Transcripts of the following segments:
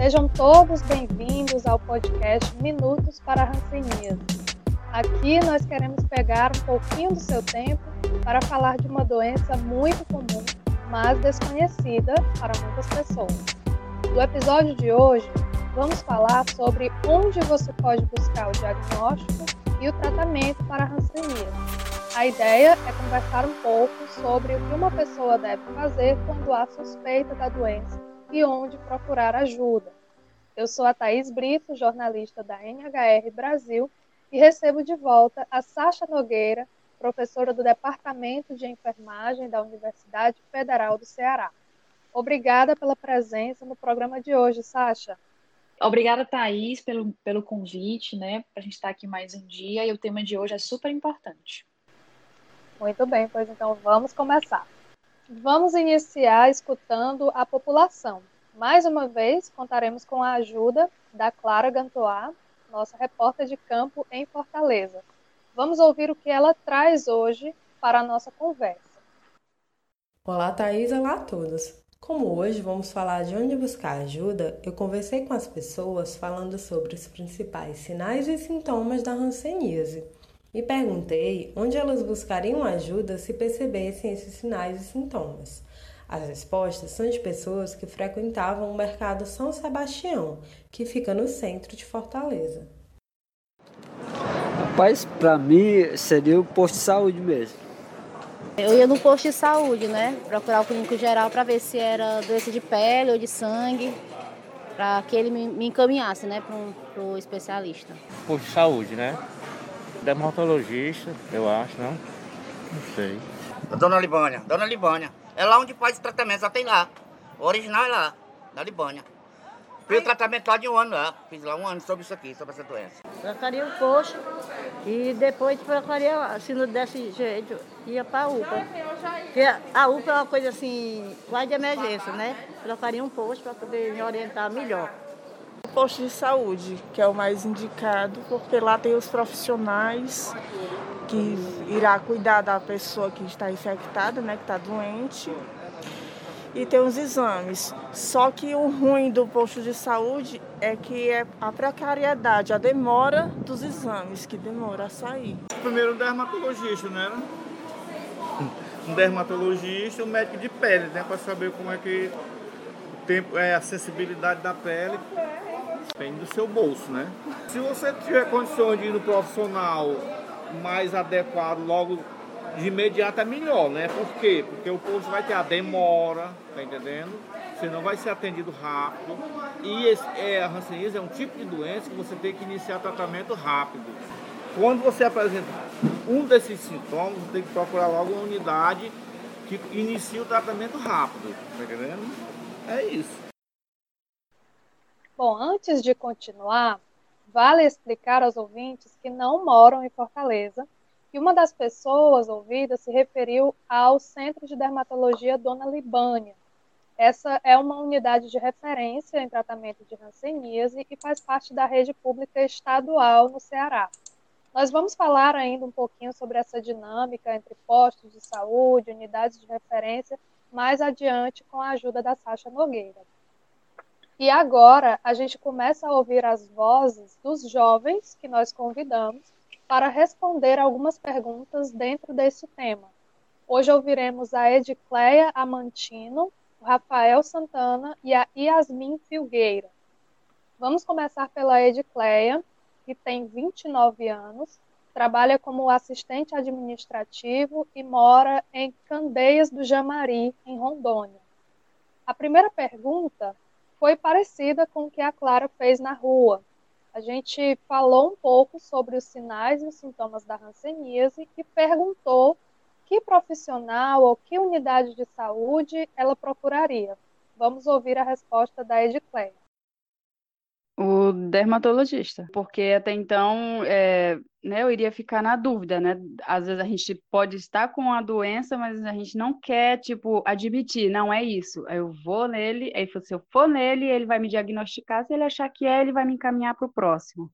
Sejam todos bem-vindos ao podcast Minutos para a Hanseníase. Aqui nós queremos pegar um pouquinho do seu tempo para falar de uma doença muito comum, mas desconhecida para muitas pessoas. No episódio de hoje, vamos falar sobre onde você pode buscar o diagnóstico e o tratamento para a. A ideia é conversar um pouco sobre o que uma pessoa deve fazer quando há suspeita da doença e onde procurar ajuda. Eu sou a Thaís Brito, jornalista da NHR Brasil, e recebo de volta a Sasha Nogueira, professora do Departamento de Enfermagem da Universidade Federal do Ceará. Obrigada pela presença no programa de hoje, Sasha. Obrigada, Thaís, pelo, pelo convite, né, para a gente estar aqui mais um dia, e o tema de hoje é super importante. Muito bem, pois então vamos começar. Vamos iniciar escutando a população. Mais uma vez, contaremos com a ajuda da Clara Gantois, nossa repórter de campo em Fortaleza. Vamos ouvir o que ela traz hoje para a nossa conversa. Olá, Thaís. Olá a todos. Como hoje vamos falar de onde buscar ajuda, eu conversei com as pessoas falando sobre os principais sinais e sintomas da hanseníase e perguntei onde elas buscariam ajuda se percebessem esses sinais e sintomas. As respostas são de pessoas que frequentavam o mercado São Sebastião, que fica no centro de Fortaleza. Rapaz, para mim seria o posto de saúde mesmo. Eu ia no posto de saúde, né? Procurar o clínico geral para ver se era doença de pele ou de sangue, para que ele me encaminhasse, né, para o especialista. Posto de saúde, né? Dermatologista, eu acho, não? Não sei. Dona Libânia, Dona Libânia. É lá onde faz o tratamento, só tem lá. O original é lá, na Libânia. Fiz o tratamento lá de um ano lá. Fiz lá um ano sobre isso aqui, sobre essa doença. Trocaria o posto e depois trocaria, se não desse jeito, ia para a UPA. Porque a UPA é uma coisa assim, quase de emergência, né? Trocaria um posto para poder me orientar melhor. Posto de saúde, que é o mais indicado, porque lá tem os profissionais que irá cuidar da pessoa que está infectada, né, que está doente, e tem os exames. Só que o ruim do posto de saúde é que é a precariedade, a demora dos exames, que demora a sair. Primeiro dermatologista, né? Um dermatologista, um médico de pele, né? Para saber como é que o tempo, é a sensibilidade da pele. Depende do seu bolso, né? Se você tiver condições de ir no profissional mais adequado logo de imediato é melhor, né? Por quê? Porque o povo vai ter a demora, tá entendendo? Você não vai ser atendido rápido. E esse, é, a hanseníase é um tipo de doença que você tem que iniciar tratamento rápido. Quando você apresenta um desses sintomas, você tem que procurar logo uma unidade que inicie o tratamento rápido, tá entendendo? É isso. Bom, antes de continuar, Vale explicar aos ouvintes que não moram em Fortaleza que uma das pessoas ouvidas se referiu ao Centro de Dermatologia Dona Libânia. Essa é uma unidade de referência em tratamento de hanseníase e faz parte da rede pública estadual no Ceará. Nós vamos falar ainda um pouquinho sobre essa dinâmica entre postos de saúde, unidades de referência, mais adiante com a ajuda da Sasha Nogueira. E agora a gente começa a ouvir as vozes dos jovens que nós convidamos para responder algumas perguntas dentro desse tema. Hoje ouviremos a Edicleia Amantino, o Rafael Santana e a Yasmin Filgueira. Vamos começar pela Edicleia, que tem 29 anos, trabalha como assistente administrativo e mora em Candeias do Jamari, em Rondônia. A primeira pergunta foi parecida com o que a Clara fez na rua. A gente falou um pouco sobre os sinais e os sintomas da hanseníase e perguntou que profissional ou que unidade de saúde ela procuraria. Vamos ouvir a resposta da Edicleia. O dermatologista, porque até então é, né, eu iria ficar na dúvida, né? Às vezes a gente pode estar com a doença, mas a gente não quer, tipo, admitir, não é isso. Eu vou nele, aí se eu for nele, ele vai me diagnosticar, se ele achar que é, ele vai me encaminhar para o próximo.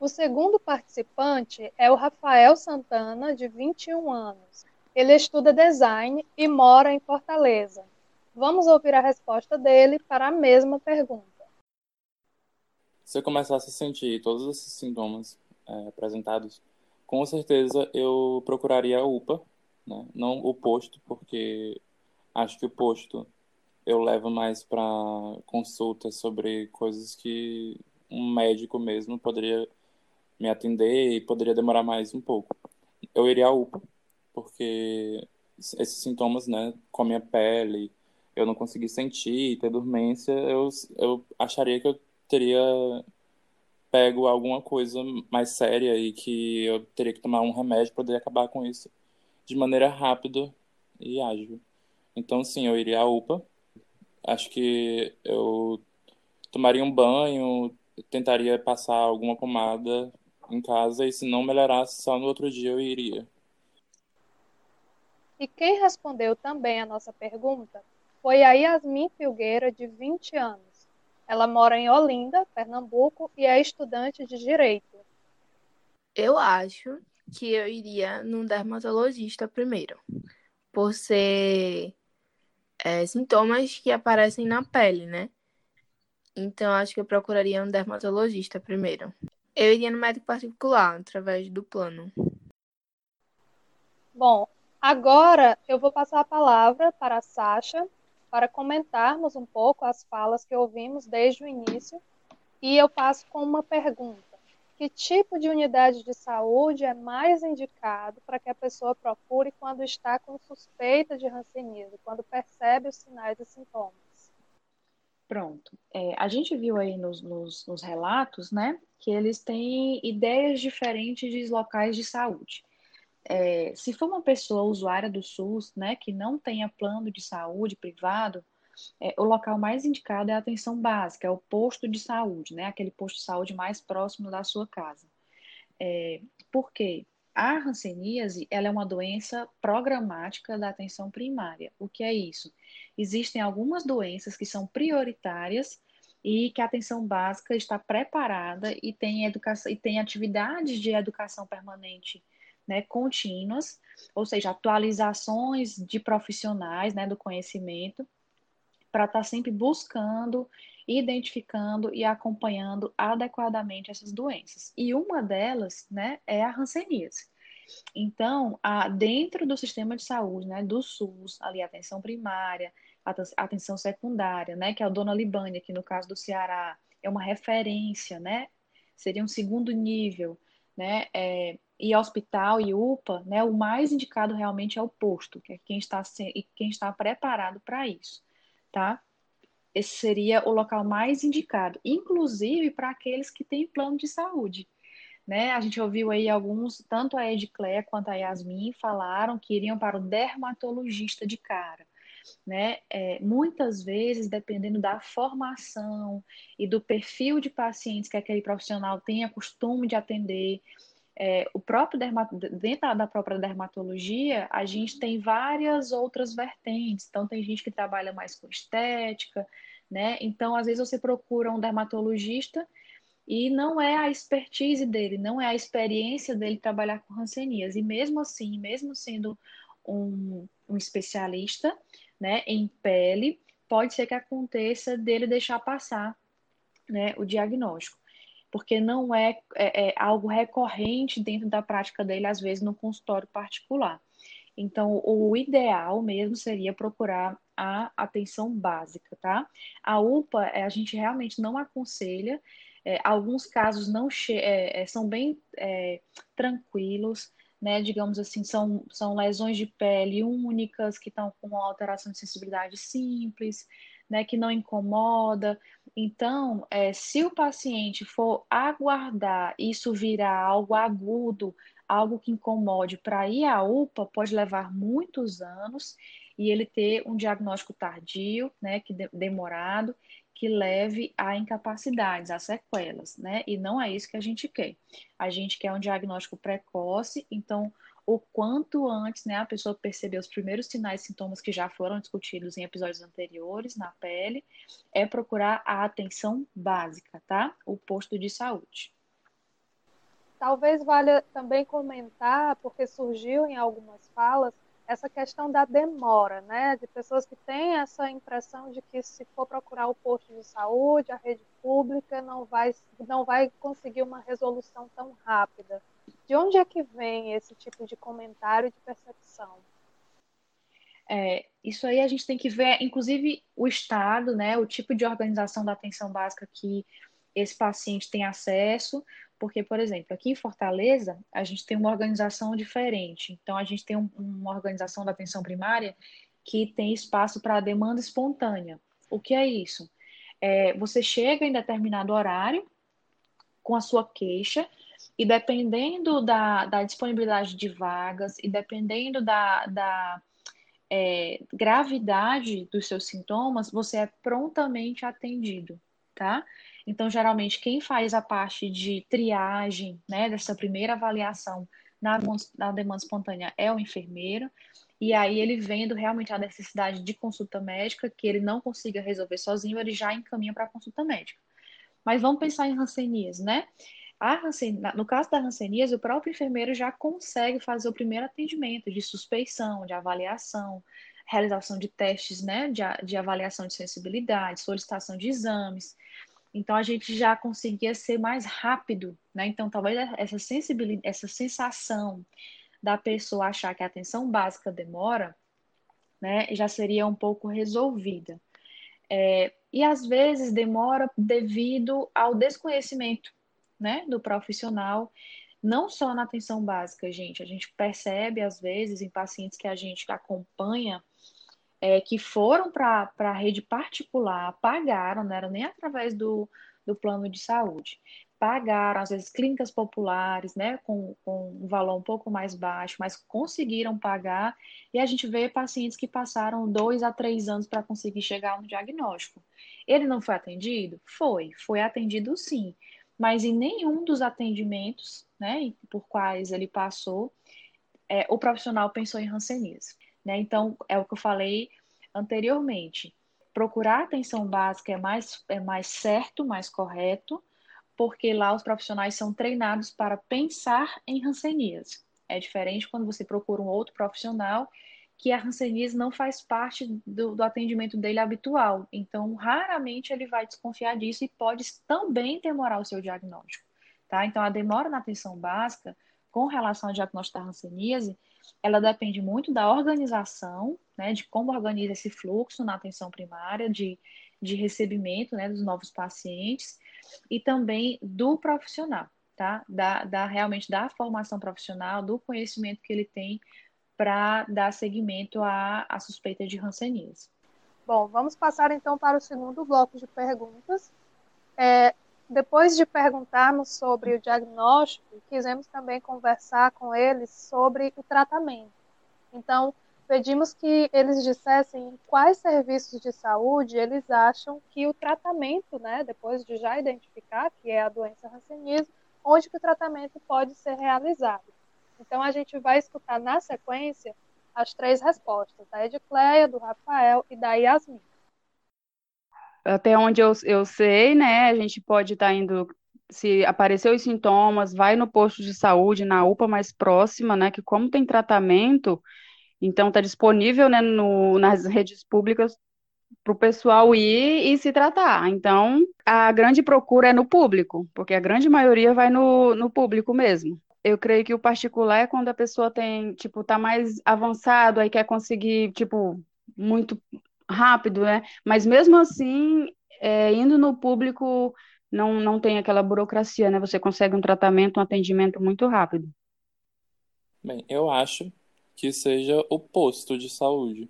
O segundo participante é o Rafael Santana, de 21 anos. Ele estuda design e mora em Fortaleza. Vamos ouvir a resposta dele para a mesma pergunta. Se eu começasse a sentir todos esses sintomas é, apresentados, com certeza eu procuraria a UPA, né? não o posto, porque acho que o posto eu levo mais para consultas sobre coisas que um médico mesmo poderia me atender e poderia demorar mais um pouco. Eu iria à UPA, porque esses sintomas, né, com a minha pele, eu não consegui sentir, ter dormência, eu, eu acharia que eu teria pego alguma coisa mais séria e que eu teria que tomar um remédio para poder acabar com isso de maneira rápida e ágil. Então, sim, eu iria à UPA. Acho que eu tomaria um banho, tentaria passar alguma pomada em casa e se não melhorasse, só no outro dia eu iria. E quem respondeu também a nossa pergunta foi a Yasmin Filgueira, de 20 anos. Ela mora em Olinda, Pernambuco, e é estudante de Direito. Eu acho que eu iria num dermatologista primeiro, por ser é, sintomas que aparecem na pele, né? Então, acho que eu procuraria um dermatologista primeiro. Eu iria no médico particular, através do plano. Bom, agora eu vou passar a palavra para a Sasha, para comentarmos um pouco as falas que ouvimos desde o início. E eu passo com uma pergunta: que tipo de unidade de saúde é mais indicado para que a pessoa procure quando está com suspeita de hanseníase, quando percebe os sinais e sintomas? Pronto. É, a gente viu aí nos, nos, nos relatos, né, que eles têm ideias diferentes de locais de saúde é, se for uma pessoa usuária do SUS, né, que não tenha plano de saúde privado, é, o local mais indicado é a atenção básica, é o posto de saúde, né, aquele posto de saúde mais próximo da sua casa. É, por quê? A hanseníase ela é uma doença programática da atenção primária. O que é isso? Existem algumas doenças que são prioritárias e que a atenção básica está preparada e tem, educação, e tem atividades de educação permanente né, contínuas, ou seja, atualizações de profissionais né, do conhecimento, para estar tá sempre buscando, identificando e acompanhando adequadamente essas doenças. E uma delas né, é a hanseníase. Então, a, dentro do sistema de saúde, né, do SUS, ali atenção primária, atenção secundária, né, que é a Dona Libânia, que no caso do Ceará é uma referência, né, seria um segundo nível, né, é, e hospital e UPA, né, o mais indicado realmente é o posto, que é quem está, quem está preparado para isso, tá? Esse seria o local mais indicado, inclusive para aqueles que têm plano de saúde. Né? A gente ouviu aí alguns, tanto a Edcléia quanto a Yasmin, falaram que iriam para o dermatologista de cara. Né? É, muitas vezes, dependendo da formação e do perfil de pacientes que aquele profissional tenha costume de atender, é, o próprio dentro da própria dermatologia, a gente tem várias outras vertentes. Então, tem gente que trabalha mais com estética, né? Então, às vezes você procura um dermatologista e não é a expertise dele, não é a experiência dele trabalhar com rancenias. E mesmo assim, mesmo sendo um, um especialista, né, em pele, pode ser que aconteça dele deixar passar, né, o diagnóstico porque não é, é, é, algo recorrente dentro da prática dele, às vezes, no consultório particular. Então, o ideal mesmo seria procurar a atenção básica, tá? A UPA, é, a gente realmente não aconselha, é, alguns casos não é, é, são bem é, tranquilos, né? Digamos assim, são, são lesões de pele únicas que estão com alteração de sensibilidade simples, né, que não incomoda. Então, é, se o paciente for aguardar isso virar algo agudo, algo que incomode para ir à UPA, pode levar muitos anos e ele ter um diagnóstico tardio, né, que demorado, que leve a incapacidades, a sequelas, né? E não é isso que a gente quer. A gente quer um diagnóstico precoce, então o quanto antes né, a pessoa perceber os primeiros sinais e sintomas que já foram discutidos em episódios anteriores na pele, é procurar a atenção básica, tá? O posto de saúde. Talvez valha também comentar, porque surgiu em algumas falas, essa questão da demora, né? De pessoas que têm essa impressão de que se for procurar o posto de saúde, a rede pública não vai, não vai conseguir uma resolução tão rápida. De onde é que vem esse tipo de comentário de percepção? É, isso aí a gente tem que ver, inclusive, o estado, né, o tipo de organização da atenção básica que esse paciente tem acesso, porque, por exemplo, aqui em Fortaleza, a gente tem uma organização diferente. Então, a gente tem um, uma organização da atenção primária que tem espaço para demanda espontânea. O que é isso? É, você chega em determinado horário com a sua queixa, e dependendo da, da disponibilidade de vagas e dependendo da, da é, gravidade dos seus sintomas, você é prontamente atendido, tá? Então, geralmente, quem faz a parte de triagem, né, dessa primeira avaliação na, na demanda espontânea é o enfermeiro, e aí ele vendo realmente a necessidade de consulta médica, que ele não consiga resolver sozinho, ele já encaminha para a consulta médica. Mas vamos pensar em rancenias, né? Hansen, no caso da ranceníase, o próprio enfermeiro já consegue fazer o primeiro atendimento de suspeição, de avaliação, realização de testes né, de, de avaliação de sensibilidade, solicitação de exames. Então a gente já conseguia ser mais rápido, né? Então talvez essa sensibilidade, essa sensação da pessoa achar que a atenção básica demora, né, já seria um pouco resolvida. É, e às vezes demora devido ao desconhecimento, né, do profissional, não só na atenção básica, gente. A gente percebe às vezes em pacientes que a gente acompanha é, que foram para a rede particular, pagaram, não era nem através do, do plano de saúde, pagaram, às vezes, clínicas populares, né, com, com um valor um pouco mais baixo, mas conseguiram pagar, e a gente vê pacientes que passaram dois a três anos para conseguir chegar no diagnóstico. Ele não foi atendido? Foi, foi atendido sim, mas em nenhum dos atendimentos, né, por quais ele passou, é, o profissional pensou em rancenismo. Né? Então, é o que eu falei anteriormente. Procurar atenção básica é mais, é mais certo, mais correto, porque lá os profissionais são treinados para pensar em rancenias. É diferente quando você procura um outro profissional que a ranceníase não faz parte do, do, atendimento dele habitual. Então, raramente ele vai desconfiar disso e pode também demorar o seu diagnóstico. Tá? Então, a demora na atenção básica com relação ao diagnóstico da ranceníase ela depende muito da organização, né, de como organiza esse fluxo na atenção primária, de, de recebimento né, dos novos pacientes, e também do profissional, tá? Da, da realmente da formação profissional, do conhecimento que ele tem para dar seguimento à, à suspeita de hanseníase. Bom, vamos passar então para o segundo bloco de perguntas. É, depois de perguntarmos sobre o diagnóstico, quisemos também conversar com eles sobre o tratamento. Então, pedimos que eles dissessem quais serviços de saúde eles acham que o tratamento, né, depois de já identificar que é a doença Hanseníase, onde que o tratamento pode ser realizado. Então, a gente vai escutar na sequência as três respostas, da Edcleia, do Rafael e da Yasmin até onde eu, eu sei, né, a gente pode estar tá indo, se aparecer os sintomas, vai no posto de saúde, na UPA mais próxima, né, que como tem tratamento, então está disponível, né, no, nas redes públicas para o pessoal ir e se tratar. Então, a grande procura é no público, porque a grande maioria vai no, no público mesmo. Eu creio que o particular é quando a pessoa tem, tipo, tá mais avançado, aí quer conseguir, tipo, muito rápido, né? Mas mesmo assim, é, indo no público não, não tem aquela burocracia, né? Você consegue um tratamento, um atendimento muito rápido. Bem, eu acho que seja o posto de saúde.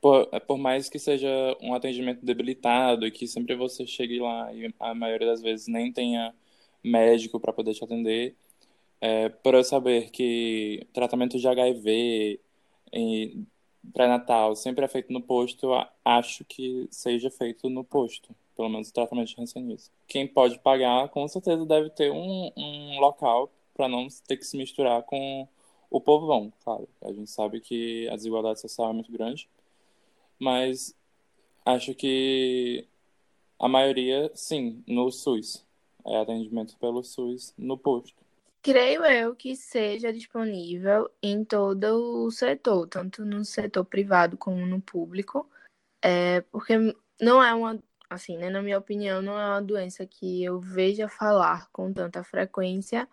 Por, por mais que seja um atendimento debilitado e que sempre você chegue lá e a maioria das vezes nem tenha médico para poder te atender, é, por eu saber que tratamento de HIV e pré-natal sempre é feito no posto, acho que seja feito no posto, pelo menos o tratamento de hanseníase. Quem pode pagar, com certeza deve ter um, um local para não ter que se misturar com o povão, claro. A gente sabe que a desigualdade social é muito grande, mas acho que a maioria, sim, no SUS. É atendimento pelo SUS no posto. Creio eu que seja disponível em todo o setor, tanto no setor privado como no público, é, porque não é uma, assim, né, na minha opinião, não é uma doença que eu veja falar com tanta frequência,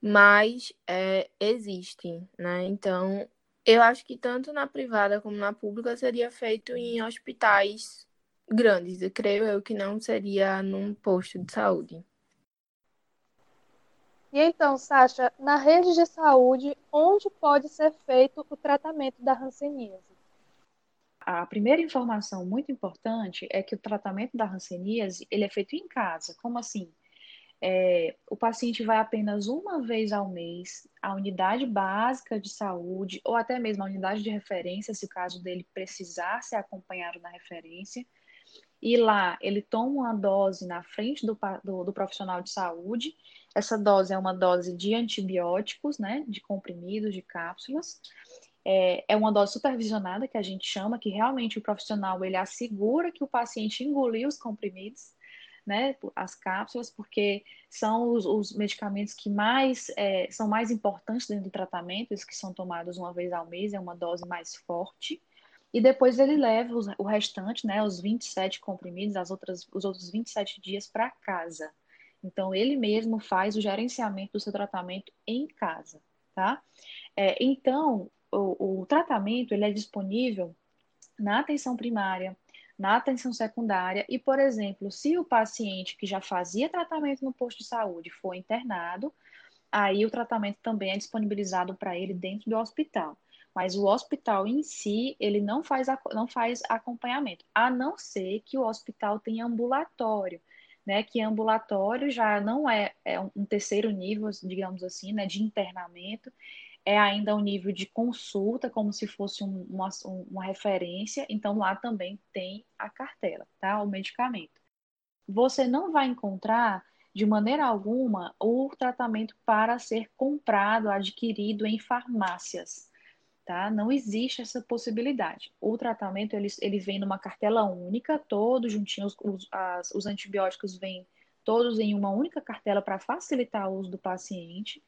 mas é, existe, né? Então, eu acho que tanto na privada como na pública seria feito em hospitais grandes. Eu creio eu que não seria num posto de saúde. E então, Sasha, na rede de saúde, onde pode ser feito o tratamento da hanseníase? A primeira informação muito importante é que o tratamento da hanseníase ele é feito em casa. Como assim? É, o paciente vai apenas uma vez ao mês à unidade básica de saúde ou até mesmo à unidade de referência, se o caso dele precisar ser acompanhado na referência. E lá ele toma uma dose na frente do, do, do profissional de saúde essa dose é uma dose de antibióticos, né, de comprimidos, de cápsulas. É, é, uma dose supervisionada que a gente chama, que realmente o profissional ele assegura que o paciente engoliu os comprimidos, né, as cápsulas, porque são os, os medicamentos que mais é, são mais importantes dentro do tratamento, os que são tomados uma vez ao mês, é uma dose mais forte. E depois ele leva o restante, né, os 27 comprimidos, as outras, os outros 27 dias para casa. Então, ele mesmo faz o gerenciamento do seu tratamento em casa, tá? É, então, o, o tratamento ele é disponível na atenção primária, na atenção secundária e, por exemplo, se o paciente que já fazia tratamento no posto de saúde for internado, aí o tratamento também é disponibilizado para ele dentro do hospital. Mas o hospital em si, ele não faz, não faz acompanhamento, a não ser que o hospital tenha ambulatório né, que ambulatório já não é, é um terceiro nível, digamos assim, né, de internamento, é ainda um nível de consulta, como se fosse um, uma, uma referência, então lá também tem a cartela, tá, o medicamento. Você não vai encontrar, de maneira alguma, o tratamento para ser comprado, adquirido em farmácias, tá? Não existe essa possibilidade. O tratamento ele, ele vem numa cartela única, todos juntinhos, os, as, os antibióticos vêm todos em uma única cartela para facilitar o uso do paciente,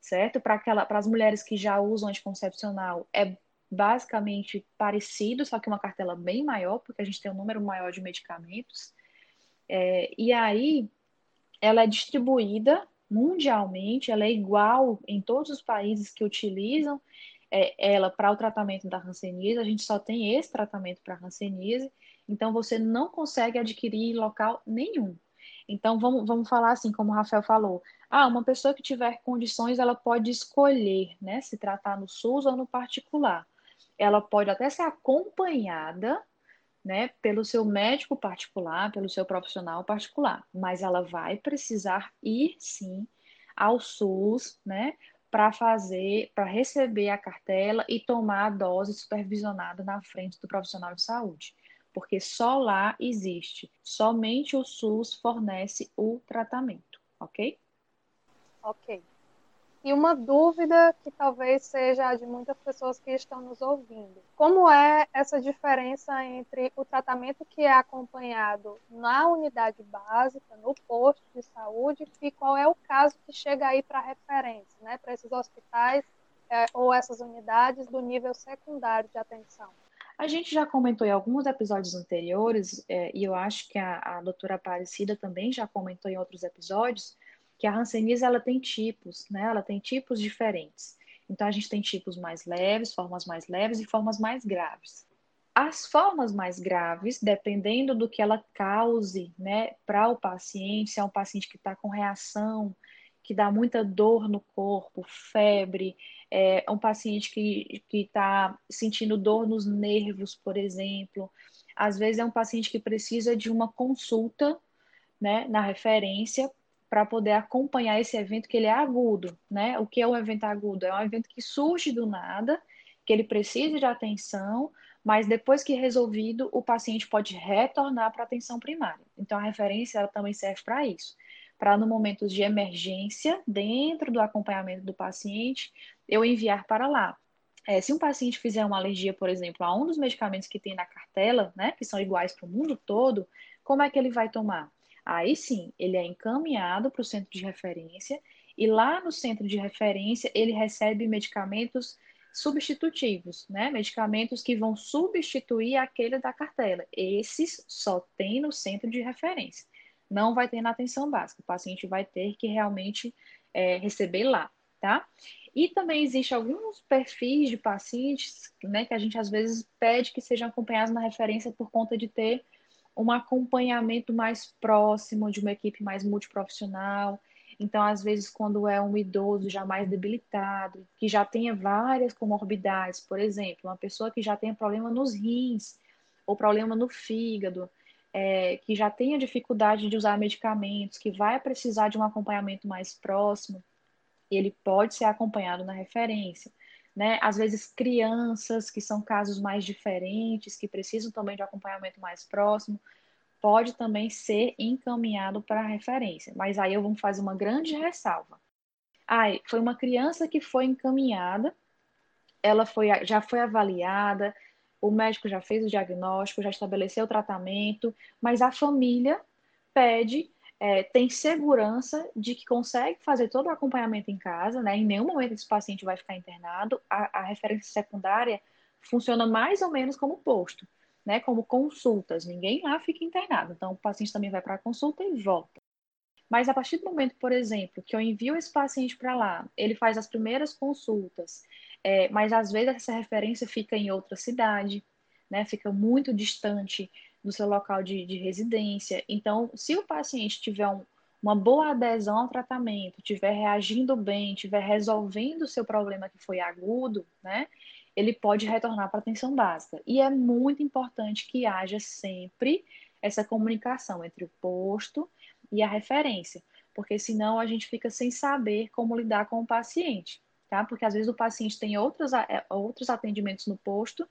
certo? Para as mulheres que já usam anticoncepcional, é basicamente parecido, só que uma cartela bem maior, porque a gente tem um número maior de medicamentos. É, e aí, ela é distribuída mundialmente, ela é igual em todos os países que utilizam é, ela para o tratamento da hanseníase, a gente só tem esse tratamento para hanseníase, então você não consegue adquirir em local nenhum. Então vamos, vamos falar assim, como o Rafael falou, ah, uma pessoa que tiver condições, ela pode escolher, né, se tratar no SUS ou no particular. Ela pode até ser acompanhada, né, pelo seu médico particular, pelo seu profissional particular, mas ela vai precisar ir sim ao SUS, né, para fazer, para receber a cartela e tomar a dose supervisionada na frente do profissional de saúde. Porque só lá existe, somente o SUS fornece o tratamento, ok? Ok. E uma dúvida que talvez seja de muitas pessoas que estão nos ouvindo: como é essa diferença entre o tratamento que é acompanhado na unidade básica, no posto de saúde, e qual é o caso que chega aí para referência, né, para esses hospitais é, ou essas unidades do nível secundário de atenção? A gente já comentou em alguns episódios anteriores, é, e eu acho que a, a doutora Aparecida também já comentou em outros episódios, que a hanseníase ela tem tipos, né? Ela tem tipos diferentes. Então a gente tem tipos mais leves, formas mais leves e formas mais graves. As formas mais graves, dependendo do que ela cause, né, para o paciente, se é um paciente que está com reação, que dá muita dor no corpo, febre, é um paciente que está sentindo dor nos nervos, por exemplo. Às vezes é um paciente que precisa de uma consulta né, na referência para poder acompanhar esse evento que ele é agudo, né? O que é um evento agudo? É um evento que surge do nada, que ele precisa de atenção, mas depois que resolvido, o paciente pode retornar para a atenção primária. Então a referência ela também serve para isso, para no momentos de emergência, dentro do acompanhamento do paciente, eu enviar para lá. É, se um paciente fizer uma alergia, por exemplo, a um dos medicamentos que tem na cartela, né, que são iguais para o mundo todo, como é que ele vai tomar? Aí sim, ele é encaminhado para o centro de referência E lá no centro de referência, ele recebe medicamentos substitutivos, né? Medicamentos que vão substituir aquele da cartela. Esses só tem no centro de referência. Não vai ter na atenção básica. O paciente vai ter que realmente é, receber lá, tá? E também existe alguns perfis de pacientes, né, que a gente às vezes pede que sejam acompanhados na referência por conta de ter um acompanhamento mais próximo de uma equipe mais multiprofissional. Então, às vezes, quando é um idoso já mais debilitado, que já tenha várias comorbidades, por exemplo, uma pessoa que já tenha problema nos rins ou problema no fígado, é, que já tenha dificuldade de usar medicamentos, que vai precisar de um acompanhamento mais próximo, ele pode ser acompanhado na referência. Né? Às vezes, crianças, que são casos mais diferentes, que precisam também de acompanhamento mais próximo, pode também ser encaminhado para referência. Mas aí eu vou fazer uma grande ressalva. Ai, foi uma criança que foi encaminhada, ela foi, já foi avaliada, o médico já fez o diagnóstico, já estabeleceu o tratamento, mas a família pede, é, tem segurança de que consegue fazer todo o acompanhamento em casa, né? Em nenhum momento esse paciente vai ficar internado. A, a referência secundária funciona mais ou menos como posto né, como consultas. Ninguém lá fica internado. Então, o paciente também vai para a consulta e volta. Mas a partir do momento, por exemplo, que eu envio esse paciente para lá, ele faz as primeiras consultas, é, mas às vezes essa referência fica em outra cidade, né, fica muito distante do seu local de, de residência. Então, se o paciente tiver um, uma boa adesão ao tratamento, estiver reagindo bem, estiver resolvendo o seu problema que foi agudo, né, ele pode retornar para a atenção básica. E é muito importante que haja sempre essa comunicação entre o posto e a referência, porque senão a gente fica sem saber como lidar com o paciente, tá? Porque às vezes o paciente tem outros, é, outros atendimentos no posto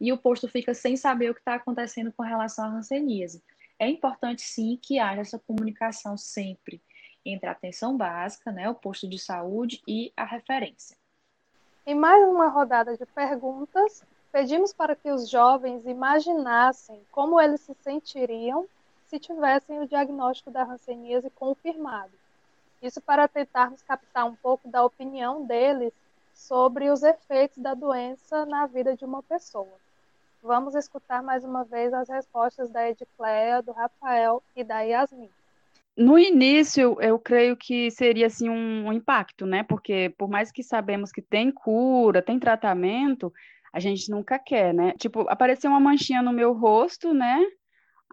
e o posto fica sem saber o que está acontecendo com relação à ranceníase. É importante sim que haja essa comunicação sempre entre a atenção básica, né, o posto de saúde e a referência. Em mais uma rodada de perguntas, pedimos para que os jovens imaginassem como eles se sentiriam se tivessem o diagnóstico da hanseníase confirmado. Isso para tentarmos captar um pouco da opinião deles sobre os efeitos da doença na vida de uma pessoa. Vamos escutar mais uma vez as respostas da Edicléia, do Rafael e da Yasmin. No início, eu creio que seria assim um impacto, né? Porque por mais que sabemos que tem cura, tem tratamento, a gente nunca quer, né? Tipo, apareceu uma manchinha no meu rosto, né?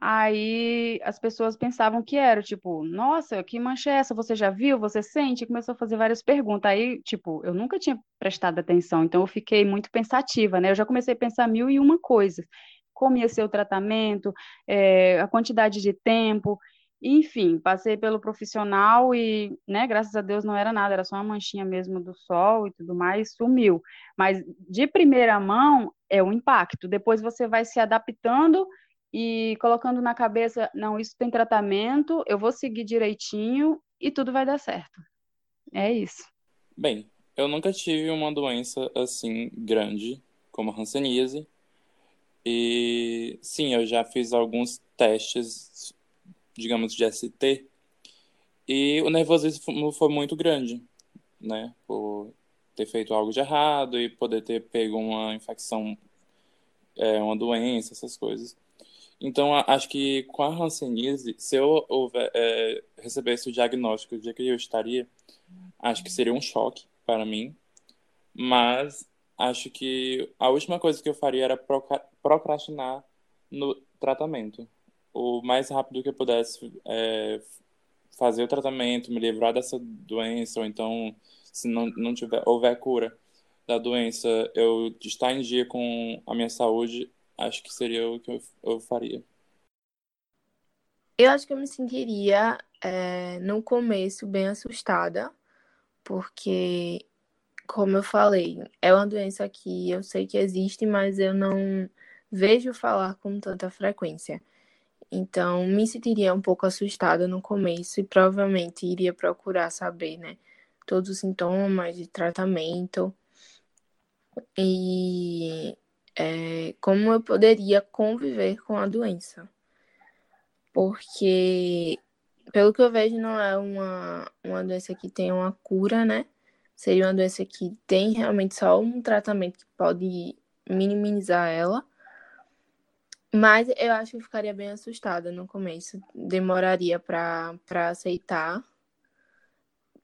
Aí as pessoas pensavam que era, tipo, nossa, que mancha é essa? Você já viu? Você sente? Começou a fazer várias perguntas. Aí, tipo, eu nunca tinha prestado atenção, então eu fiquei muito pensativa, né? Eu já comecei a pensar mil e uma coisas. Como ia ser o tratamento, é, a quantidade de tempo. Enfim, passei pelo profissional e, né, graças a Deus não era nada, era só uma manchinha mesmo do sol e tudo mais, sumiu. Mas de primeira mão é o impacto. Depois você vai se adaptando e colocando na cabeça, não, isso tem tratamento, eu vou seguir direitinho e tudo vai dar certo. É isso. Bem, eu nunca tive uma doença assim grande como a hanseníase. E sim, eu já fiz alguns testes digamos, de ST. E o nervosismo foi muito grande, né? Por ter feito algo de errado e poder ter pego uma infecção, é, uma doença, essas coisas. Então, acho que com a Hanseníase, se eu houver, é, recebesse o diagnóstico do dia que eu estaria, acho que seria um choque para mim. Mas acho que a última coisa que eu faria era procrastinar no tratamento o mais rápido que eu pudesse é, fazer o tratamento, me livrar dessa doença, ou então, se não, não tiver, houver cura da doença, eu estar em dia com a minha saúde, acho que seria o que eu, eu faria. Eu acho que eu me sentiria, é, no começo, bem assustada, porque, como eu falei, é uma doença que eu sei que existe, mas eu não vejo falar com tanta frequência. Então, me sentiria um pouco assustada no começo e provavelmente iria procurar saber, né, todos os sintomas de tratamento e é, como eu poderia conviver com a doença. Porque pelo que eu vejo, não é uma, uma doença que tem uma cura, né? Seria uma doença que tem realmente só um tratamento que pode minimizar ela. Mas eu acho que eu ficaria bem assustada no começo. Demoraria para aceitar.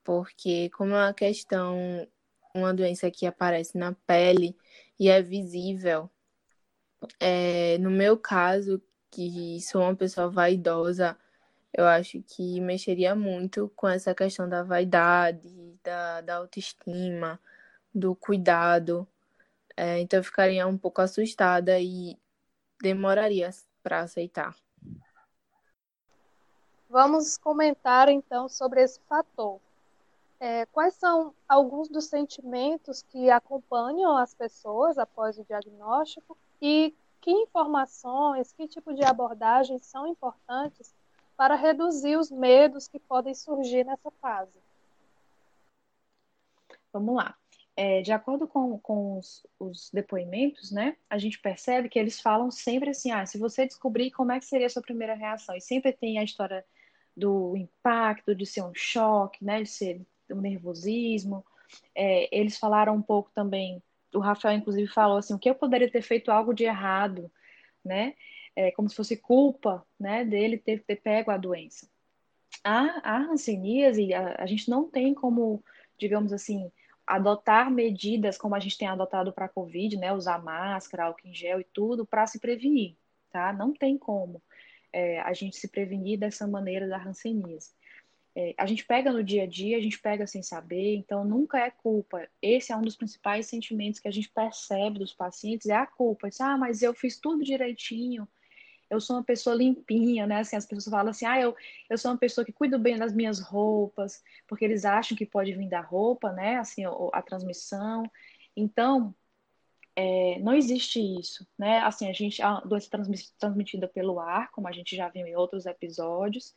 Porque, como é uma questão, uma doença que aparece na pele e é visível, é, no meu caso, que sou uma pessoa vaidosa, eu acho que mexeria muito com essa questão da vaidade, da, da autoestima, do cuidado. É, então eu ficaria um pouco assustada e demoraria para aceitar. Vamos comentar então sobre esse fator. É, quais são alguns dos sentimentos que acompanham as pessoas após o diagnóstico e que informações, que tipo de abordagens são importantes para reduzir os medos que podem surgir nessa fase? Vamos lá. É, de acordo com, com os, os, depoimentos, né, a gente percebe que eles falam sempre assim, ah, se você descobrir como é que seria a sua primeira reação, e sempre tem a história do impacto, de ser um choque, né, de ser um nervosismo. É, eles falaram um pouco também, o Rafael inclusive falou assim, o que eu poderia ter feito algo de errado, né, é, como se fosse culpa, né, dele ter, ter pego a doença. A, a hanseníase, a, a gente não tem como, digamos assim, adotar medidas como a gente tem adotado para a Covid, né? Usar máscara, álcool em gel e tudo para se prevenir, tá? Não tem como é, a gente se prevenir dessa maneira da hanseníase. É, a gente pega no dia a dia, a gente pega sem saber, então nunca é culpa. Esse é um dos principais sentimentos que a gente percebe dos pacientes, é a culpa. Diz, ah, mas eu fiz tudo direitinho, eu sou uma pessoa limpinha, né? Assim, as pessoas falam assim, ah, eu, eu sou uma pessoa que cuido bem das minhas roupas, porque eles acham que pode vir da roupa, né? Assim, a, transmissão. Então, é, não existe isso, né? Assim, a gente, a doença transmitida pelo ar, como a gente já viu em outros episódios,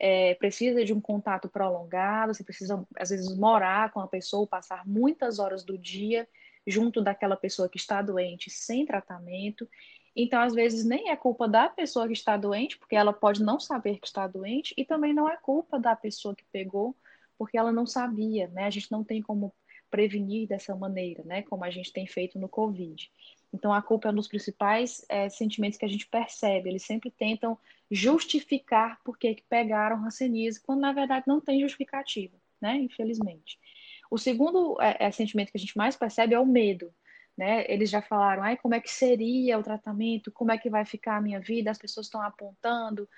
é, precisa de um contato prolongado, você precisa, às vezes, morar com a pessoa, passar muitas horas do dia junto daquela pessoa que está doente sem tratamento. Então, às vezes, nem é culpa da pessoa que está doente, porque ela pode não saber que está doente, e também não é culpa da pessoa que pegou, porque ela não sabia, né? A gente não tem como prevenir dessa maneira, né? Como a gente tem feito no Covid. Então, a culpa é um dos principais é, sentimentos que a gente percebe. Eles sempre tentam justificar por que pegaram ranceníase, quando na verdade não tem justificativa, né? Infelizmente. O segundo é, é, sentimento que a gente mais percebe é o medo né? Eles já falaram, ai, como é que seria o tratamento, como é que vai ficar a minha vida, as pessoas estão apontando,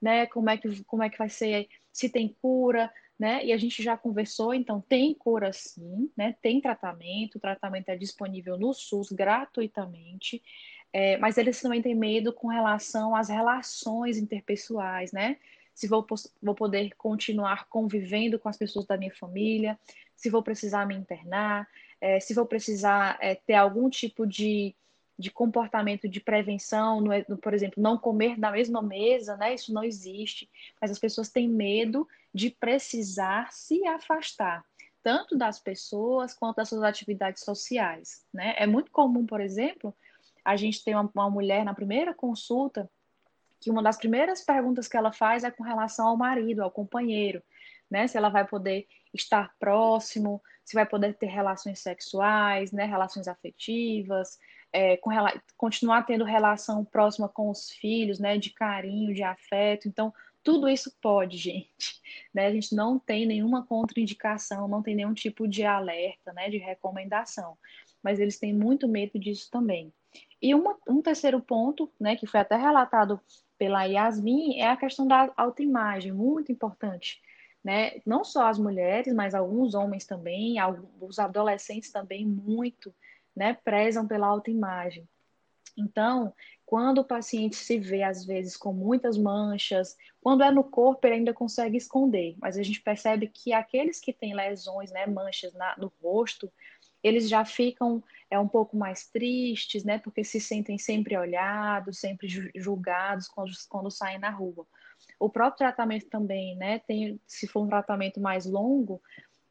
né? Como é que, como é que vai ser, se tem cura, né? E a gente já conversou, então tem cura sim, né? Tem tratamento, o tratamento é disponível no SUS gratuitamente, é, mas eles também têm medo com relação às relações interpessoais, né? Se vou, vou poder continuar convivendo com as pessoas da minha família, se vou precisar me internar, é, se vou precisar é, ter algum tipo de, de comportamento de prevenção, no, no, por exemplo, não comer na mesma mesa, né? Isso não existe. Mas as pessoas têm medo de precisar se afastar, tanto das pessoas quanto das suas atividades sociais, né? É muito comum, por exemplo, a gente ter uma, uma mulher na primeira consulta que uma das primeiras perguntas que ela faz é com relação ao marido, ao companheiro, né? Se ela vai poder estar próximo, se vai poder ter relações sexuais, né, relações afetivas, é, com, continuar tendo relação próxima com os filhos, né, de carinho, de afeto. Então, tudo isso pode, gente. Né? A gente não tem nenhuma contraindicação, não tem nenhum tipo de alerta, né, de recomendação. Mas eles têm muito medo disso também. E uma, um terceiro ponto, né, que foi até relatado pela Yasmin, é a questão da autoimagem, muito importante né? Não só as mulheres, mas alguns homens também, os adolescentes também muito, né? Prezam pela autoimagem. Então, quando o paciente se vê, às vezes, com muitas manchas, quando é no corpo, ele ainda consegue esconder, mas a gente percebe que aqueles que têm lesões, né, manchas na, no rosto, eles já ficam é, um pouco mais tristes, né, porque se sentem sempre olhados, sempre julgados quando, quando saem na rua. O próprio tratamento também, né, tem, se for um tratamento mais longo,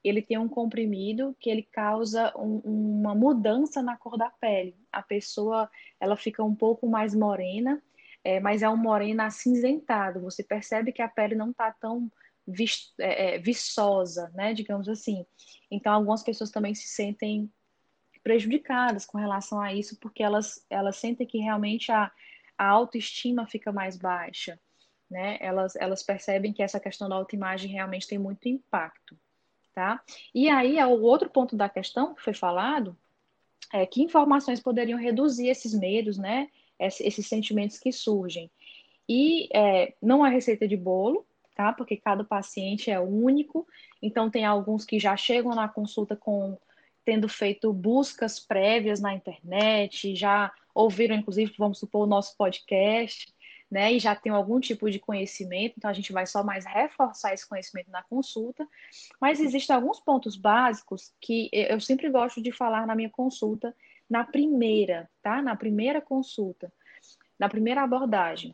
ele tem um comprimido que ele causa um, uma mudança na cor da pele. A pessoa, ela fica um pouco mais morena, é, mas é um moreno acinzentado. Você percebe que a pele não está tão vis, é, é, viçosa, né, digamos assim. Então, algumas pessoas também se sentem prejudicadas com relação a isso, porque elas, elas sentem que realmente a, a autoestima fica mais baixa, né? Elas, elas percebem que essa questão da autoimagem realmente tem muito impacto, tá? E aí, o outro ponto da questão que foi falado é que informações poderiam reduzir esses medos, né? Esses sentimentos que surgem. E é, não há receita de bolo, tá? Porque cada paciente é único. Então, tem alguns que já chegam na consulta com tendo feito buscas prévias na internet, já ouviram, inclusive, vamos supor, o nosso podcast, né? E já tem algum tipo de conhecimento, então a gente vai só mais reforçar esse conhecimento na consulta. Mas existem alguns pontos básicos que eu sempre gosto de falar na minha consulta, na primeira, tá? Na primeira consulta, na primeira abordagem,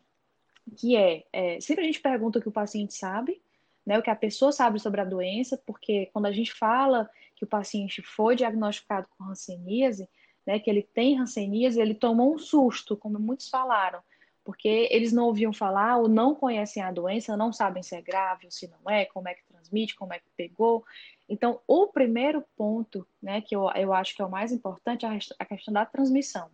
que é, é sempre a gente pergunta o que o paciente sabe, né? O que a pessoa sabe sobre a doença, porque quando a gente fala que o paciente foi diagnosticado com hanseníase, né, que ele tem hanseníase, ele tomou um susto, como muitos falaram, porque eles não ouviam falar ou não conhecem a doença, não sabem se é grave ou se não é, como é que transmite, como é que pegou. Então, o primeiro ponto, né, que eu, eu acho que é o mais importante, é a questão da transmissão.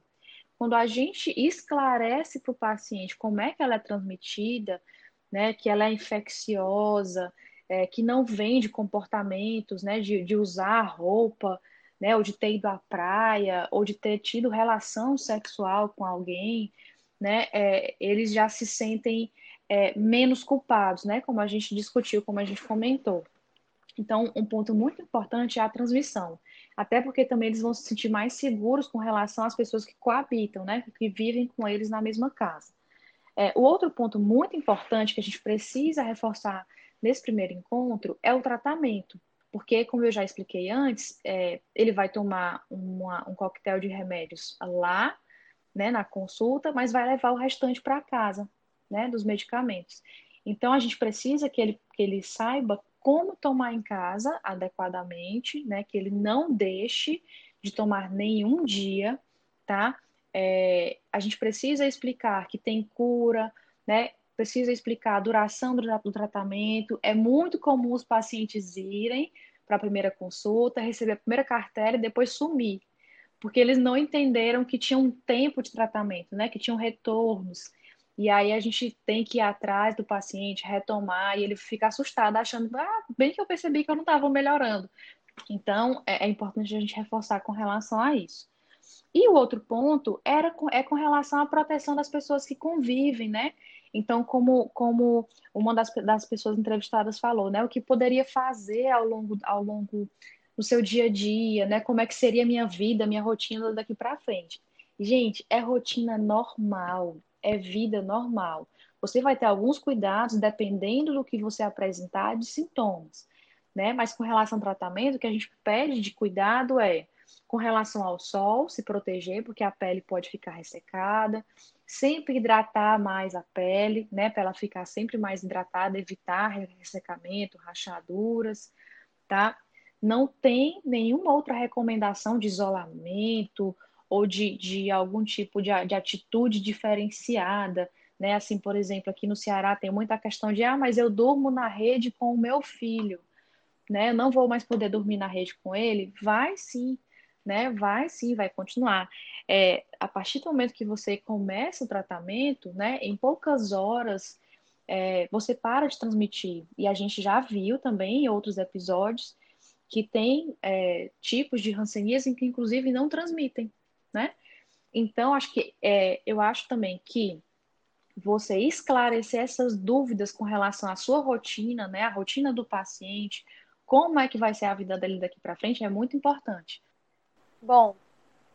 Quando a gente esclarece para o paciente como é que ela é transmitida, né, que ela é infecciosa, é, que não vem de comportamentos, né, de, de usar roupa, né, ou de ter ido à praia, ou de ter tido relação sexual com alguém, né, é, eles já se sentem é, menos culpados, né, como a gente discutiu, como a gente comentou. Então, um ponto muito importante é a transmissão, até porque também eles vão se sentir mais seguros com relação às pessoas que coabitam, né, que vivem com eles na mesma casa. É, o outro ponto muito importante que a gente precisa reforçar nesse primeiro encontro é o tratamento. Porque, como eu já expliquei antes, é, ele vai tomar uma, um coquetel de remédios lá, né, na consulta, mas vai levar o restante para casa, né, dos medicamentos. Então, a gente precisa que ele, que ele saiba como tomar em casa adequadamente, né, que ele não deixe de tomar nenhum dia, tá? É, a gente precisa explicar que tem cura, né? precisa explicar a duração do, do tratamento. É muito comum os pacientes irem para a primeira consulta, receber a primeira cartela e depois sumir, porque eles não entenderam que tinha um tempo de tratamento, né? Que tinham retornos. E aí a gente tem que ir atrás do paciente, retomar, e ele fica assustado, achando, ah, bem que eu percebi que eu não estava melhorando. Então, é, é, importante a gente reforçar com relação a isso. E o outro ponto era com, é com relação à proteção das pessoas que convivem, né? Então, como, como uma das, das pessoas entrevistadas falou, né, o que poderia fazer ao longo, ao longo do seu dia a dia, né, como é que seria a minha vida, minha rotina daqui para frente. Gente, é rotina normal, é vida normal. Você vai ter alguns cuidados dependendo do que você apresentar de sintomas, né? Mas com relação ao tratamento, o que a gente pede de cuidado é com relação ao sol, se proteger, porque a pele pode ficar ressecada, sempre hidratar mais a pele, né, para ela ficar sempre mais hidratada, evitar ressecamento, rachaduras, tá? Não tem nenhuma outra recomendação de isolamento ou de, de algum tipo de, de atitude diferenciada, né? Assim, por exemplo, aqui no Ceará tem muita questão de, ah, mas eu durmo na rede com o meu filho, né? Eu não vou mais poder dormir na rede com ele. Vai sim, né? Vai sim, vai continuar. É, a partir do momento que você começa o tratamento, né, em poucas horas é, você para de transmitir. E a gente já viu também em outros episódios que tem é, tipos de hanseníase que inclusive não transmitem, né? Então, acho que é, eu acho também que você esclarecer essas dúvidas com relação à sua rotina, né, a rotina do paciente, como é que vai ser a vida dele daqui para frente, é muito importante. Bom,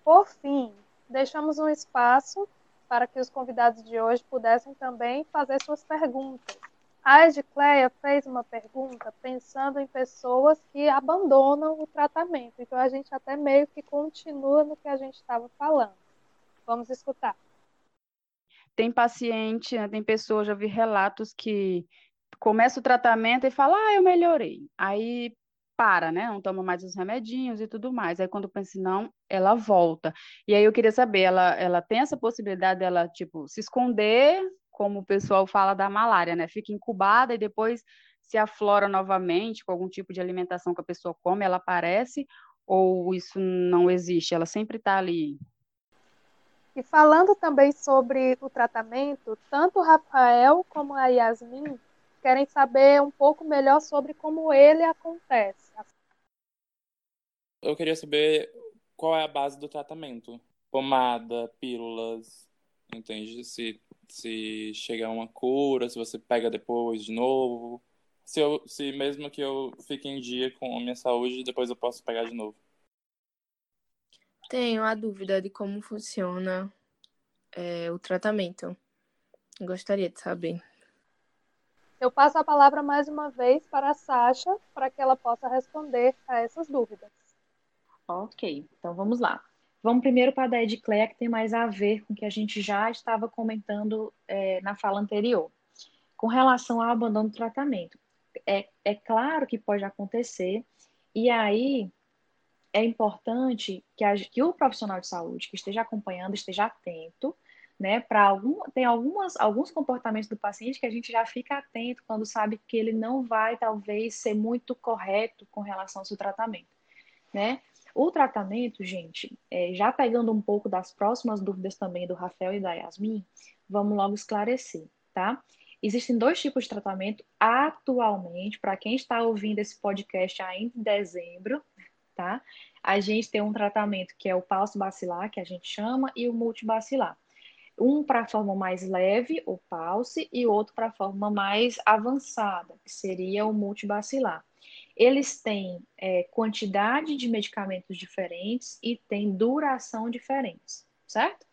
por fim, deixamos um espaço para que os convidados de hoje pudessem também fazer suas perguntas. A Edcleia fez uma pergunta pensando em pessoas que abandonam o tratamento. Então a gente até meio que continua no que a gente estava falando. Vamos escutar. Tem paciente, né, tem pessoas, já vi relatos que começa o tratamento e fala, ah, eu melhorei. Aí para, né? Não toma mais os remedinhos e tudo mais. Aí quando pensa, não, ela volta. E aí eu queria saber, ela, ela tem essa possibilidade dela, tipo, se esconder, como o pessoal fala da malária, né? Fica incubada e depois se aflora novamente com algum tipo de alimentação que a pessoa come, ela aparece, ou isso não existe? Ela sempre está ali. E falando também sobre o tratamento, tanto o Rafael como a Yasmin querem saber um pouco melhor sobre como ele acontece. Eu queria saber qual é a base do tratamento. Pomada, pílulas, entende? Se, se chega uma cura, se você pega depois de novo. Se, eu, se mesmo que eu fique em dia com a minha saúde, depois eu posso pegar de novo. Tenho a dúvida de como funciona é, o tratamento. Gostaria de saber. Eu passo a palavra mais uma vez para a Sasha, para que ela possa responder a essas dúvidas. Ok, então vamos lá. Vamos primeiro para a da Edcléia, que tem mais a ver com o que a gente já estava comentando é, na fala anterior. Com relação ao abandono do tratamento. É, é claro que pode acontecer, e aí é importante que, a, que o profissional de saúde que esteja acompanhando esteja atento né? Para algum, tem algumas, alguns comportamentos do paciente que a gente já fica atento quando sabe que ele não vai, talvez, ser muito correto com relação ao seu tratamento, né? O tratamento, gente, é, já pegando um pouco das próximas dúvidas também do Rafael e da Yasmin, vamos logo esclarecer, tá? Existem dois tipos de tratamento atualmente, para quem está ouvindo esse podcast ainda em dezembro, tá? A gente tem um tratamento que é o pulso bacilar, que a gente chama, e o multibacilar um para a forma mais leve, o pulse, e outro para a forma mais avançada, que seria o multibacilar. Eles têm é, quantidade de medicamentos diferentes e têm duração diferentes, certo?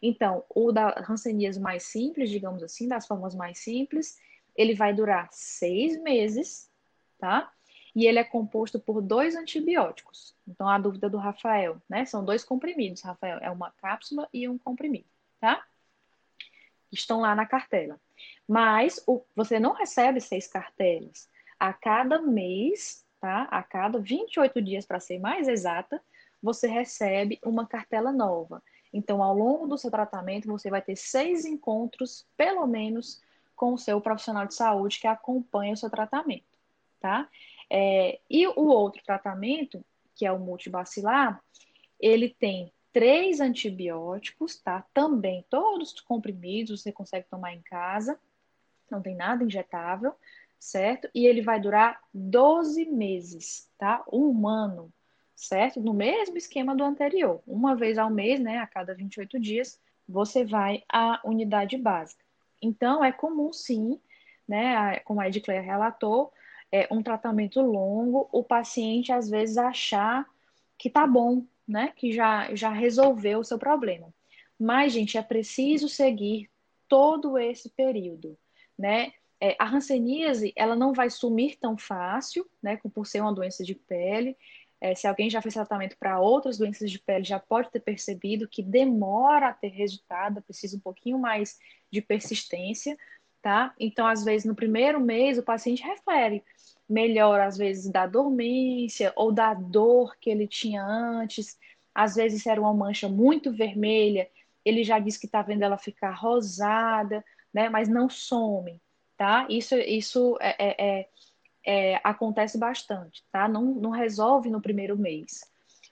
Então, o da Hanseníase mais simples, digamos assim, das formas mais simples, ele vai durar seis meses, tá? E ele é composto por dois antibióticos. Então, a dúvida do Rafael, né? São dois comprimidos, Rafael. É uma cápsula e um comprimido, tá? estão lá na cartela. Mas o, você não recebe seis cartelas. A cada mês, tá? A cada 28 dias, para ser mais exata, você recebe uma cartela nova. Então, ao longo do seu tratamento, você vai ter seis encontros, pelo menos, com o seu profissional de saúde que acompanha o seu tratamento, tá? É, e o outro tratamento, que é o multibacilar, ele tem três antibióticos, tá? Também todos comprimidos, você consegue tomar em casa, não tem nada injetável, certo? E ele vai durar 12 meses, tá? Um ano, certo? No mesmo esquema do anterior. Uma vez ao mês, né? A cada 28 dias, você vai à unidade básica. Então, é comum sim, né? Como a Edclaire relatou, é um tratamento longo, o paciente às vezes achar que tá bom, né, que já, já resolveu o seu problema. Mas, gente, é preciso seguir todo esse período, né? É, a hanseníase, ela não vai sumir tão fácil, né, por ser uma doença de pele. É, se alguém já fez tratamento para outras doenças de pele, já pode ter percebido que demora a ter resultado, precisa um pouquinho mais de persistência, tá? Então, às vezes, no primeiro mês, o paciente refere melhor, às vezes, da dormência ou da dor que ele tinha antes. Às vezes era uma mancha muito vermelha, ele já disse que está vendo ela ficar rosada, né? Mas não some, tá? Isso, isso é, é, é, é, acontece bastante, tá? Não, não resolve no primeiro mês.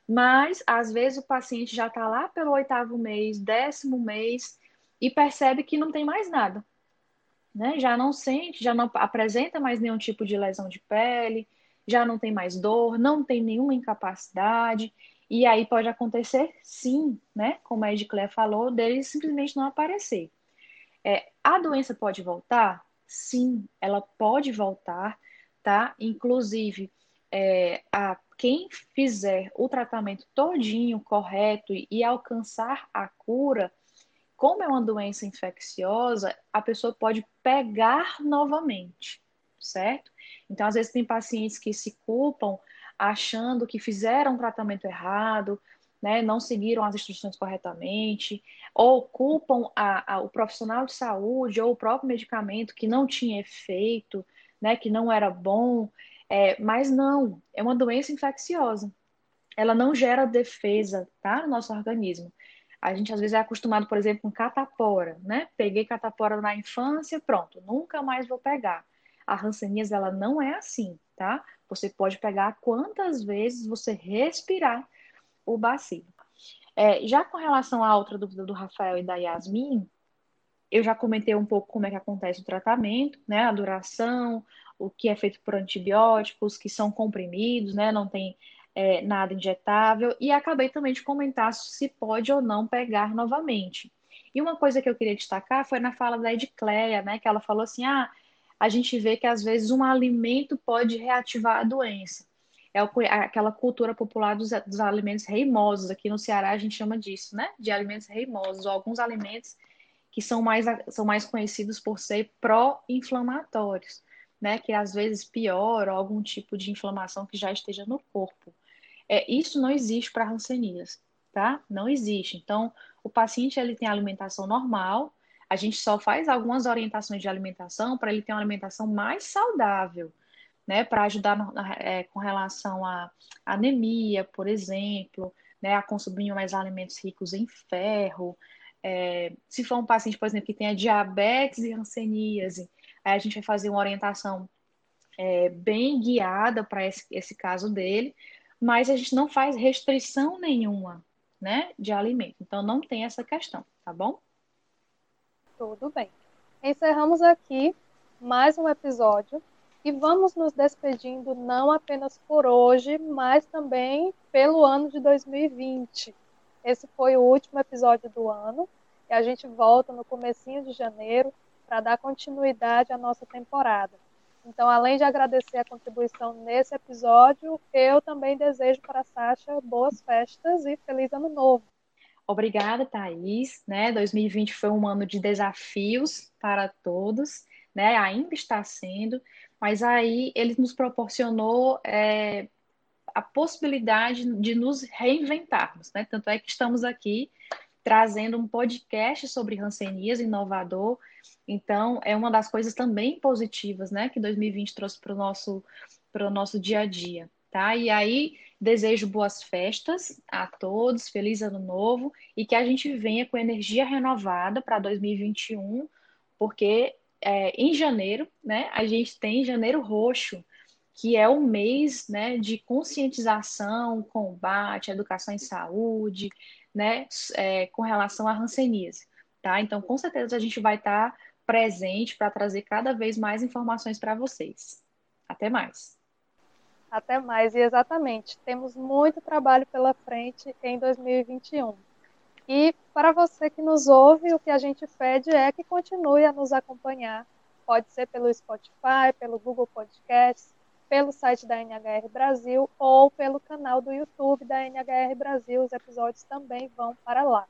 Mas, às vezes, o paciente já está lá pelo oitavo mês, décimo mês, e percebe que não tem mais nada né? Já não sente, já não apresenta mais nenhum tipo de lesão de pele, já não tem mais dor, não tem nenhuma incapacidade. E aí pode acontecer, sim, né? Como a Edclaire falou, dele simplesmente não aparecer. É, a doença pode voltar? Sim, ela pode voltar, tá? Inclusive, é, a, quem fizer o tratamento todinho correto e, alcançar a cura, como é uma doença infecciosa, a pessoa pode pegar novamente, certo? Então, às vezes, tem pacientes que se culpam achando que fizeram um tratamento errado, né, não seguiram as instruções corretamente, ou culpam a, a, o profissional de saúde ou o próprio medicamento que não tinha efeito, né, que não era bom. É, mas não, é uma doença infecciosa. Ela não gera defesa, tá? No nosso organismo. A gente às vezes é acostumado, por exemplo, com catapora, né? Peguei catapora na infância, pronto, nunca mais vou pegar. A hanseníase, ela não é assim, tá? Você pode pegar quantas vezes você respirar o bacilo. É, já com relação à outra dúvida do Rafael e da Yasmin, eu já comentei um pouco como é que acontece o tratamento, né? A duração, o que é feito por antibióticos, que são comprimidos, né? Não tem é, nada injetável, e acabei também de comentar se pode ou não pegar novamente. E uma coisa que eu queria destacar foi na fala da Edcleia, né? Que ela falou assim: ah, a gente vê que às vezes um alimento pode reativar a doença. É aquela cultura popular dos, dos alimentos reimosos. Aqui no Ceará a gente chama disso, né? De alimentos reimosos, ou alguns alimentos que são mais, são mais conhecidos por ser pró-inflamatórios, né? Que às vezes pioram algum tipo de inflamação que já esteja no corpo. É, isso não existe para rancenias, tá? Não existe. Então, o paciente ele tem alimentação normal, a gente só faz algumas orientações de alimentação para ele ter uma alimentação mais saudável, né? Para ajudar no, é, com relação à anemia, por exemplo, né? A consumir mais alimentos ricos em ferro. É, se for um paciente, por exemplo, que tenha diabetes e hanseníase, aí a gente vai fazer uma orientação é, bem guiada para esse, esse caso dele, mas a gente não faz restrição nenhuma, né, de alimento. Então não tem essa questão, tá bom? Tudo bem. Encerramos aqui mais um episódio e vamos nos despedindo não apenas por hoje, mas também pelo ano de 2020. Esse foi o último episódio do ano e a gente volta no comecinho de janeiro para dar continuidade à nossa temporada. Então, além de agradecer a contribuição nesse episódio, eu também desejo para a Sasha boas festas e feliz ano novo. Obrigada, Thaís. Né? 2020 foi um ano de desafios para todos, né? ainda está sendo, mas aí ele nos proporcionou é, a possibilidade de nos reinventarmos. Né? Tanto é que estamos aqui trazendo um podcast sobre rancenias inovador. Então, é uma das coisas também positivas, né, que 2020 trouxe para o nosso, o nosso dia a dia, tá? E aí, desejo boas festas a todos, feliz ano novo e que a gente venha com energia renovada para 2021, porque é, em janeiro, né, a gente tem janeiro roxo, que é o mês né, de conscientização, combate, educação em saúde, né, é, com relação à hanseníase, tá? Então, com certeza a gente vai estar tá presente para trazer cada vez mais informações para vocês. Até mais. Até mais, e exatamente, temos muito trabalho pela frente em 2021. E para você que nos ouve, o que a gente pede é que continue a nos acompanhar. Pode ser pelo Spotify, pelo Google Podcasts, pelo site da NHR Brasil ou pelo canal do YouTube da NHR Brasil. Os episódios também vão para lá.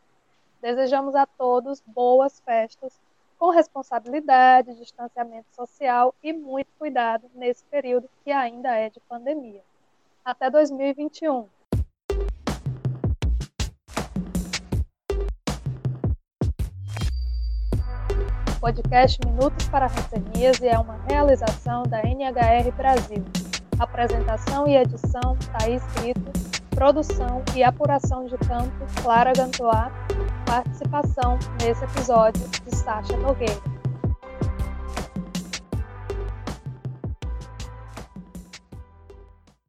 Desejamos a todos boas festas, com responsabilidade, distanciamento social e muito cuidado nesse período que ainda é de pandemia. Até 2021. Podcast Minutos para Ranceníase é uma realização da NHR Brasil. Apresentação e edição, Thaís Brito. Produção e apuração de campo, Clara Gantois. Participação nesse episódio de Sasha Nogueira.